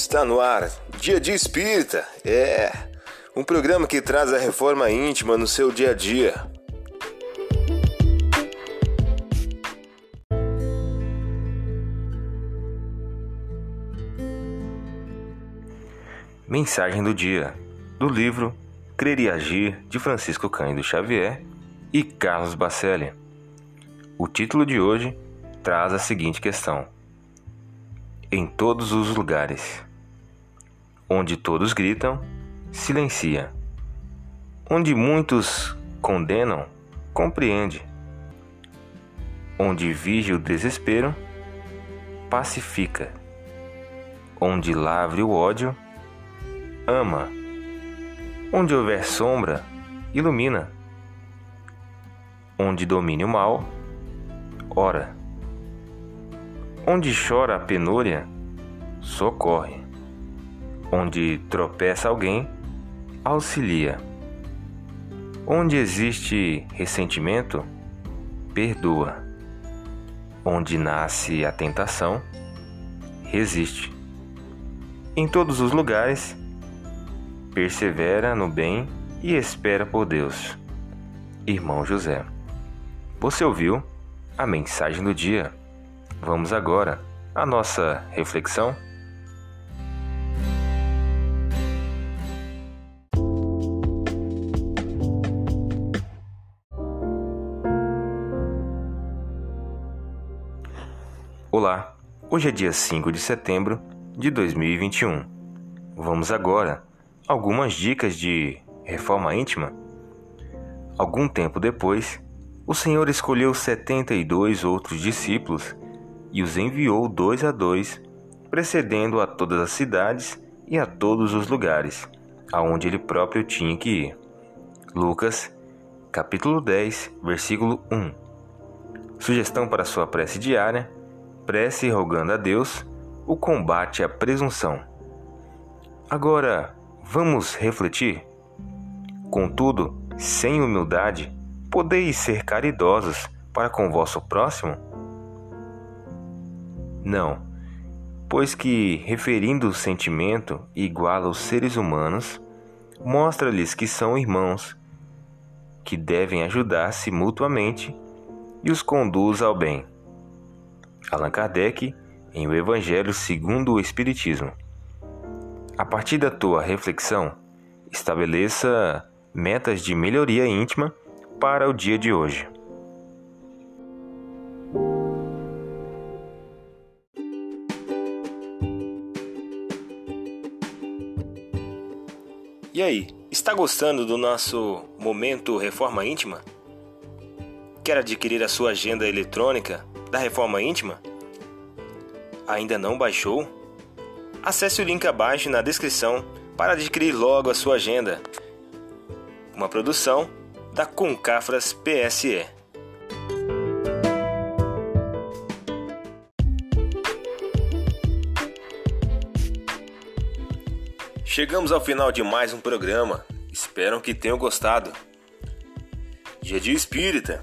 Está no ar, Dia de Espírita. É um programa que traz a reforma íntima no seu dia a dia. Mensagem do dia do livro Crer e Agir de Francisco Cândido Xavier e Carlos Bacelli. O título de hoje traz a seguinte questão: Em todos os lugares, onde todos gritam, silencia. Onde muitos condenam, compreende. Onde vige o desespero, pacifica. Onde lavre o ódio, ama. Onde houver sombra, ilumina. Onde domine o mal, ora. Onde chora a penúria, socorre. Onde tropeça alguém, auxilia. Onde existe ressentimento, perdoa. Onde nasce a tentação, resiste. Em todos os lugares, persevera no bem e espera por Deus. Irmão José. Você ouviu a mensagem do dia? Vamos agora à nossa reflexão. Olá, hoje é dia 5 de setembro de 2021. Vamos agora algumas dicas de reforma íntima. Algum tempo depois, o Senhor escolheu setenta e dois outros discípulos e os enviou dois a dois, precedendo a todas as cidades e a todos os lugares, aonde ele próprio tinha que ir. Lucas, capítulo 10, versículo 1. Sugestão para sua prece diária: prece rogando a Deus o combate à presunção. Agora, vamos refletir? Contudo, sem humildade, podeis ser caridosos para com vosso próximo? Não, pois que, referindo o sentimento igual aos seres humanos, mostra-lhes que são irmãos, que devem ajudar-se mutuamente e os conduz ao bem. Allan Kardec, em O Evangelho segundo o Espiritismo. A partir da tua reflexão, estabeleça metas de melhoria íntima para o dia de hoje. E aí, está gostando do nosso momento Reforma Íntima? Quer adquirir a sua agenda eletrônica da Reforma Íntima? Ainda não baixou? Acesse o link abaixo na descrição para adquirir logo a sua agenda. Uma produção da Concafras PSE. Chegamos ao final de mais um programa. Espero que tenham gostado. Dia Dia Espírita,